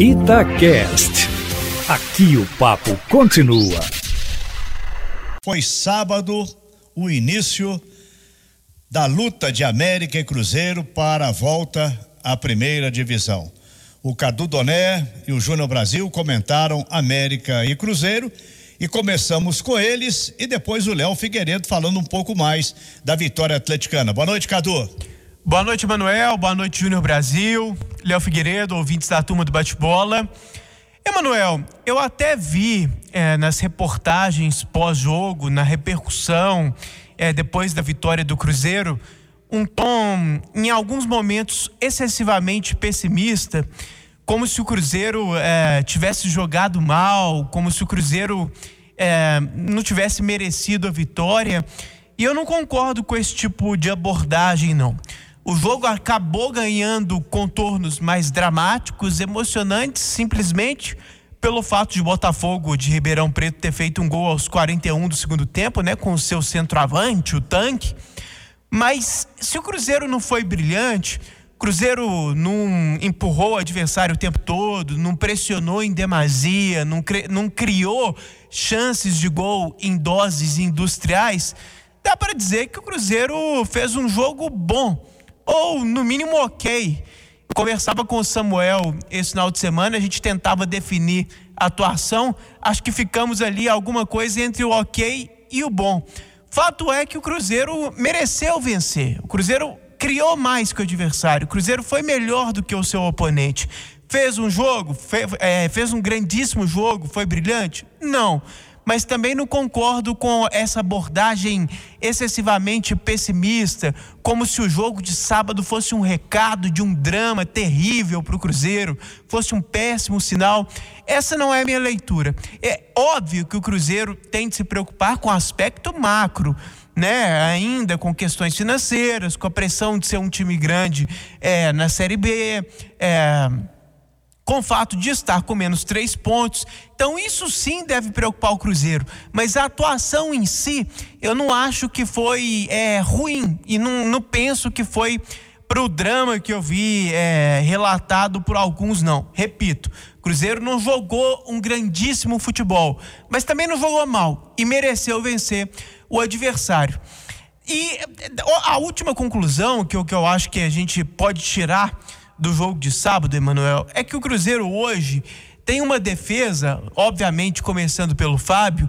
Itacast. Aqui o papo continua. Foi sábado o início da luta de América e Cruzeiro para a volta à primeira divisão. O Cadu Doné e o Júnior Brasil comentaram América e Cruzeiro e começamos com eles e depois o Léo Figueiredo falando um pouco mais da vitória atleticana. Boa noite, Cadu. Boa noite, Manuel. Boa noite, Júnior Brasil. Léo Figueiredo, ouvintes da turma do bate-bola. Emanuel, eu até vi é, nas reportagens pós-jogo, na repercussão, é, depois da vitória do Cruzeiro, um tom, em alguns momentos, excessivamente pessimista, como se o Cruzeiro é, tivesse jogado mal, como se o Cruzeiro é, não tivesse merecido a vitória. E eu não concordo com esse tipo de abordagem, não. O jogo acabou ganhando contornos mais dramáticos, emocionantes, simplesmente pelo fato de Botafogo de Ribeirão Preto ter feito um gol aos 41 do segundo tempo, né, com o seu centroavante, o tanque. Mas se o Cruzeiro não foi brilhante, Cruzeiro não empurrou o adversário o tempo todo, não pressionou em demasia, não, não criou chances de gol em doses industriais, dá para dizer que o Cruzeiro fez um jogo bom ou no mínimo ok. Conversava com o Samuel esse final de semana, a gente tentava definir a atuação, acho que ficamos ali alguma coisa entre o ok e o bom. Fato é que o Cruzeiro mereceu vencer. O Cruzeiro criou mais que o adversário. O Cruzeiro foi melhor do que o seu oponente. Fez um jogo, fez, é, fez um grandíssimo jogo, foi brilhante? Não mas também não concordo com essa abordagem excessivamente pessimista, como se o jogo de sábado fosse um recado de um drama terrível para o Cruzeiro, fosse um péssimo sinal. Essa não é a minha leitura. É óbvio que o Cruzeiro tem de se preocupar com o aspecto macro. Né, ainda com questões financeiras, com a pressão de ser um time grande é, na Série B, é, com o fato de estar com menos três pontos. Então, isso sim deve preocupar o Cruzeiro. Mas a atuação em si, eu não acho que foi é, ruim e não, não penso que foi para o drama que eu vi é, relatado por alguns, não. Repito, Cruzeiro não jogou um grandíssimo futebol, mas também não jogou mal e mereceu vencer o adversário. E a última conclusão que eu, que eu acho que a gente pode tirar do jogo de sábado, Emanuel, é que o Cruzeiro hoje tem uma defesa, obviamente começando pelo Fábio,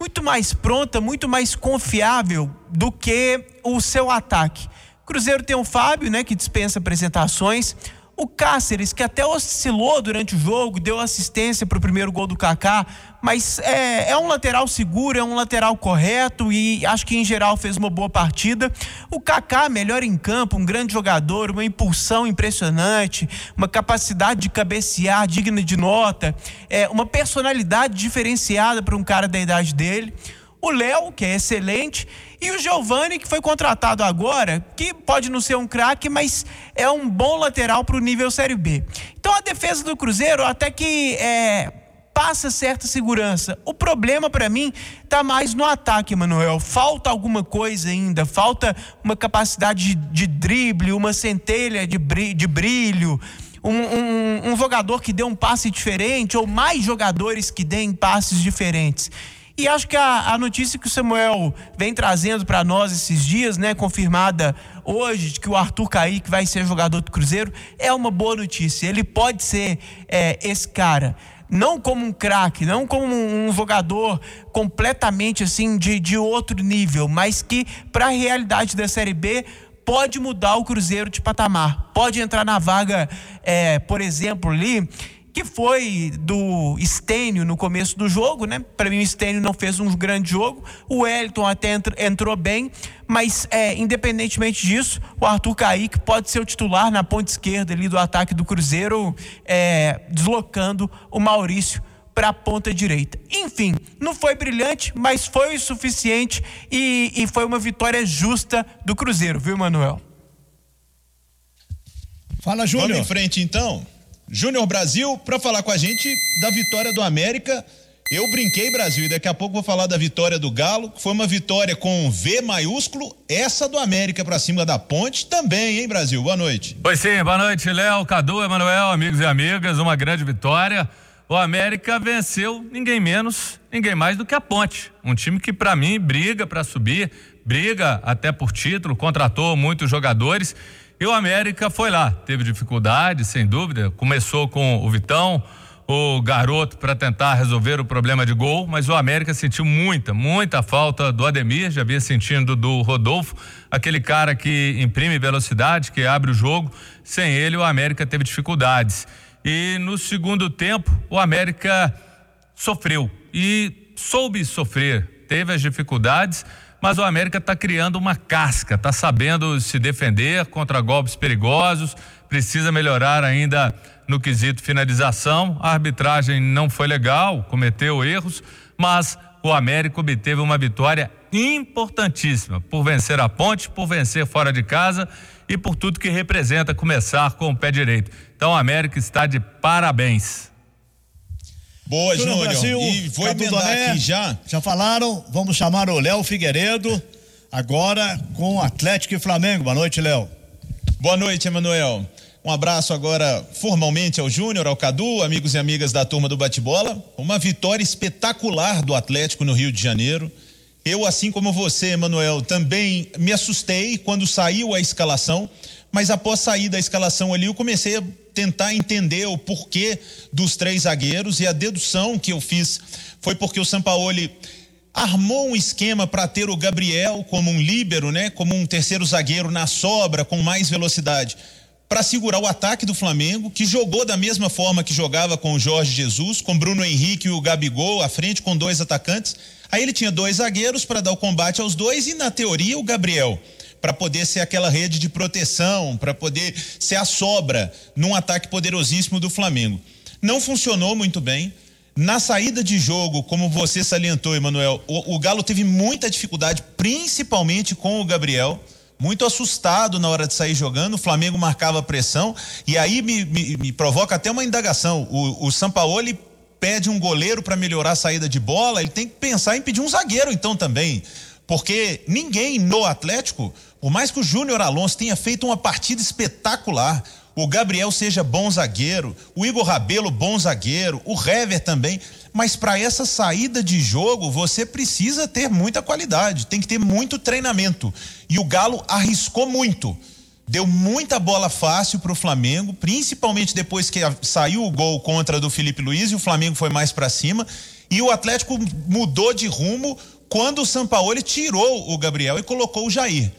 muito mais pronta, muito mais confiável do que o seu ataque. O Cruzeiro tem o Fábio, né, que dispensa apresentações. O Cáceres, que até oscilou durante o jogo, deu assistência para o primeiro gol do Kaká, mas é, é, um lateral seguro, é um lateral correto e acho que em geral fez uma boa partida. O Kaká, melhor em campo, um grande jogador, uma impulsão impressionante, uma capacidade de cabecear digna de nota, é, uma personalidade diferenciada para um cara da idade dele o Léo, que é excelente, e o Giovani, que foi contratado agora, que pode não ser um craque, mas é um bom lateral para o nível Série B. Então a defesa do Cruzeiro até que é, passa certa segurança. O problema para mim tá mais no ataque, Manuel. Falta alguma coisa ainda, falta uma capacidade de, de drible, uma centelha de, brilho. De brilho um, um, um jogador que dê um passe diferente, ou mais jogadores que deem passes diferentes. E acho que a, a notícia que o Samuel vem trazendo para nós esses dias, né, confirmada hoje, de que o Arthur Kaique vai ser jogador do Cruzeiro, é uma boa notícia. Ele pode ser é, esse cara não como um craque, não como um jogador completamente assim de, de outro nível, mas que para a realidade da Série B pode mudar o Cruzeiro de patamar, pode entrar na vaga, é, por exemplo, ali que foi do Stênio no começo do jogo, né? Para mim o Stênio não fez um grande jogo, o Wellington até entrou bem, mas é, independentemente disso, o Arthur Kaique pode ser o titular na ponta esquerda ali do ataque do Cruzeiro, é, deslocando o Maurício para a ponta direita. Enfim, não foi brilhante, mas foi o suficiente e, e foi uma vitória justa do Cruzeiro, viu, Manuel? Fala, Júnior. Vamos em frente então. Júnior Brasil para falar com a gente da vitória do América Eu brinquei, Brasil, e daqui a pouco vou falar da vitória do Galo, que foi uma vitória com V maiúsculo, essa do América para cima da Ponte também, hein, Brasil? Boa noite. Pois sim, boa noite, Léo, Cadu, Emanuel, amigos e amigas, uma grande vitória. O América venceu ninguém menos, ninguém mais do que a Ponte, um time que para mim briga para subir, briga até por título, contratou muitos jogadores. E o América foi lá, teve dificuldade, sem dúvida, começou com o Vitão, o garoto para tentar resolver o problema de gol, mas o América sentiu muita, muita falta do Ademir, já havia sentindo do Rodolfo, aquele cara que imprime velocidade, que abre o jogo. Sem ele, o América teve dificuldades. E no segundo tempo, o América sofreu e soube sofrer, teve as dificuldades, mas o América está criando uma casca, está sabendo se defender contra golpes perigosos, precisa melhorar ainda no quesito finalização. A arbitragem não foi legal, cometeu erros, mas o América obteve uma vitória importantíssima por vencer a ponte, por vencer fora de casa e por tudo que representa começar com o pé direito. Então, o América está de parabéns. Boa, Júnior. Brasil, e vou Cadu emendar Doné, aqui já. Já falaram, vamos chamar o Léo Figueiredo agora com Atlético e Flamengo. Boa noite, Léo. Boa noite, Emanuel. Um abraço agora formalmente ao Júnior, ao Cadu, amigos e amigas da turma do bate-bola. Uma vitória espetacular do Atlético no Rio de Janeiro. Eu, assim como você, Emanuel, também me assustei quando saiu a escalação, mas após sair da escalação ali, eu comecei a tentar entender o porquê dos três zagueiros e a dedução que eu fiz foi porque o Sampaoli armou um esquema para ter o Gabriel como um líbero, né, como um terceiro zagueiro na sobra com mais velocidade para segurar o ataque do Flamengo, que jogou da mesma forma que jogava com o Jorge Jesus, com Bruno Henrique e o Gabigol à frente, com dois atacantes. Aí ele tinha dois zagueiros para dar o combate aos dois e, na teoria, o Gabriel para poder ser aquela rede de proteção, para poder ser a sobra num ataque poderosíssimo do Flamengo. Não funcionou muito bem. Na saída de jogo, como você salientou, Emanuel, o, o Galo teve muita dificuldade, principalmente com o Gabriel muito assustado na hora de sair jogando. O Flamengo marcava pressão e aí me, me, me provoca até uma indagação. O, o Sampaoli pede um goleiro para melhorar a saída de bola, ele tem que pensar em pedir um zagueiro então também. Porque ninguém no Atlético, por mais que o Júnior Alonso tenha feito uma partida espetacular, o Gabriel seja bom zagueiro, o Igor Rabelo bom zagueiro, o Hever também, mas para essa saída de jogo você precisa ter muita qualidade, tem que ter muito treinamento. E o Galo arriscou muito. Deu muita bola fácil para o Flamengo, principalmente depois que saiu o gol contra do Felipe Luiz e o Flamengo foi mais para cima. E o Atlético mudou de rumo quando o Sampaoli tirou o Gabriel e colocou o Jair.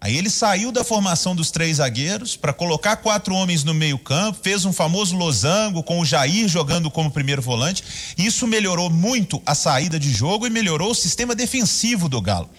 Aí ele saiu da formação dos três zagueiros para colocar quatro homens no meio-campo, fez um famoso losango com o Jair jogando como primeiro volante. Isso melhorou muito a saída de jogo e melhorou o sistema defensivo do Galo.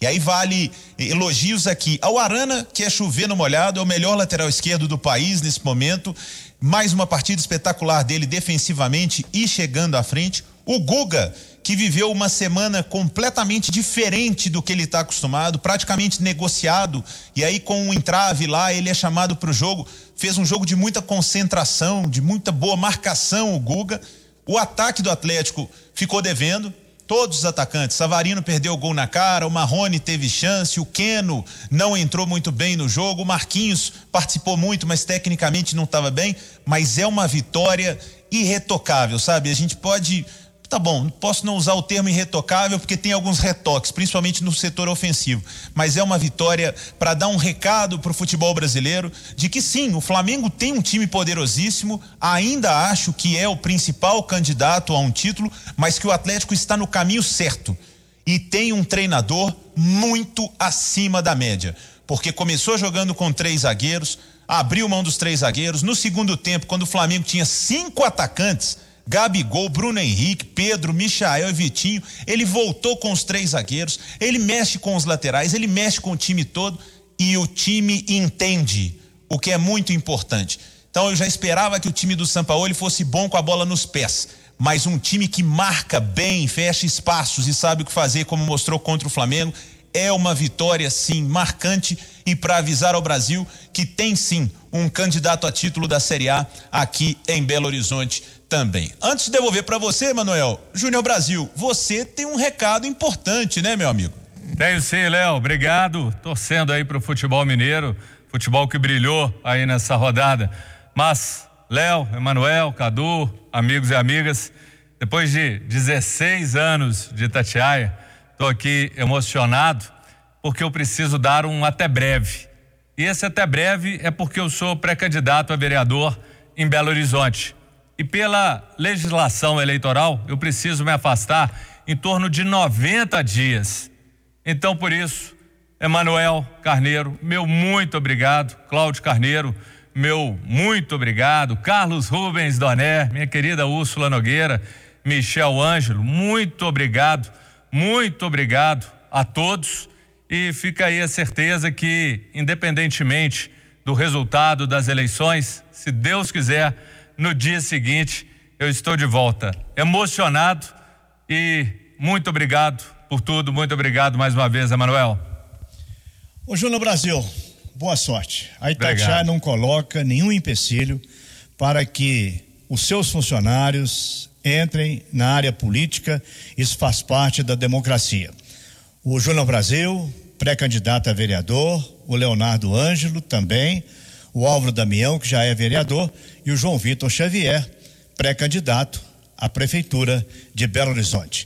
E aí vale elogios aqui ao Arana, que é chover no molhado, é o melhor lateral esquerdo do país nesse momento. Mais uma partida espetacular dele defensivamente e chegando à frente. O Guga, que viveu uma semana completamente diferente do que ele está acostumado, praticamente negociado, e aí com um entrave lá, ele é chamado para o jogo, fez um jogo de muita concentração, de muita boa marcação o Guga. O ataque do Atlético ficou devendo, todos os atacantes. Savarino perdeu o gol na cara, o Marrone teve chance, o Queno não entrou muito bem no jogo, o Marquinhos participou muito, mas tecnicamente não estava bem. Mas é uma vitória irretocável, sabe? A gente pode Tá bom, posso não usar o termo irretocável porque tem alguns retoques, principalmente no setor ofensivo, mas é uma vitória para dar um recado para o futebol brasileiro de que sim, o Flamengo tem um time poderosíssimo, ainda acho que é o principal candidato a um título, mas que o Atlético está no caminho certo. E tem um treinador muito acima da média, porque começou jogando com três zagueiros, abriu mão dos três zagueiros, no segundo tempo, quando o Flamengo tinha cinco atacantes Gabigol, Bruno Henrique, Pedro, Michael e Vitinho. Ele voltou com os três zagueiros, ele mexe com os laterais, ele mexe com o time todo e o time entende, o que é muito importante. Então eu já esperava que o time do Sampaoli fosse bom com a bola nos pés, mas um time que marca bem, fecha espaços e sabe o que fazer, como mostrou contra o Flamengo, é uma vitória sim marcante e para avisar ao Brasil que tem sim um candidato a título da Série A aqui em Belo Horizonte também. Antes de devolver para você, Manuel, Júnior Brasil, você tem um recado importante, né, meu amigo? Tenho sim, Léo. Obrigado. Torcendo aí pro futebol mineiro, futebol que brilhou aí nessa rodada. Mas, Léo, Emanuel, Cadu, amigos e amigas, depois de 16 anos de Itatiaia, estou aqui emocionado porque eu preciso dar um até breve. E esse até breve é porque eu sou pré-candidato a vereador em Belo Horizonte. E pela legislação eleitoral, eu preciso me afastar em torno de 90 dias. Então, por isso, Emanuel Carneiro, meu muito obrigado. Cláudio Carneiro, meu muito obrigado. Carlos Rubens Doné, minha querida Úrsula Nogueira, Michel Ângelo, muito obrigado, muito obrigado a todos. E fica aí a certeza que, independentemente do resultado das eleições, se Deus quiser, no dia seguinte eu estou de volta. Emocionado e muito obrigado por tudo. Muito obrigado mais uma vez, Emanuel. Ô, Júnior Brasil, boa sorte. A Itatiaia não coloca nenhum empecilho para que os seus funcionários entrem na área política. Isso faz parte da democracia. O Júnior Brasil, pré-candidato a vereador, o Leonardo Ângelo também o Álvaro Damião, que já é vereador, e o João Vitor Xavier, pré-candidato à Prefeitura de Belo Horizonte.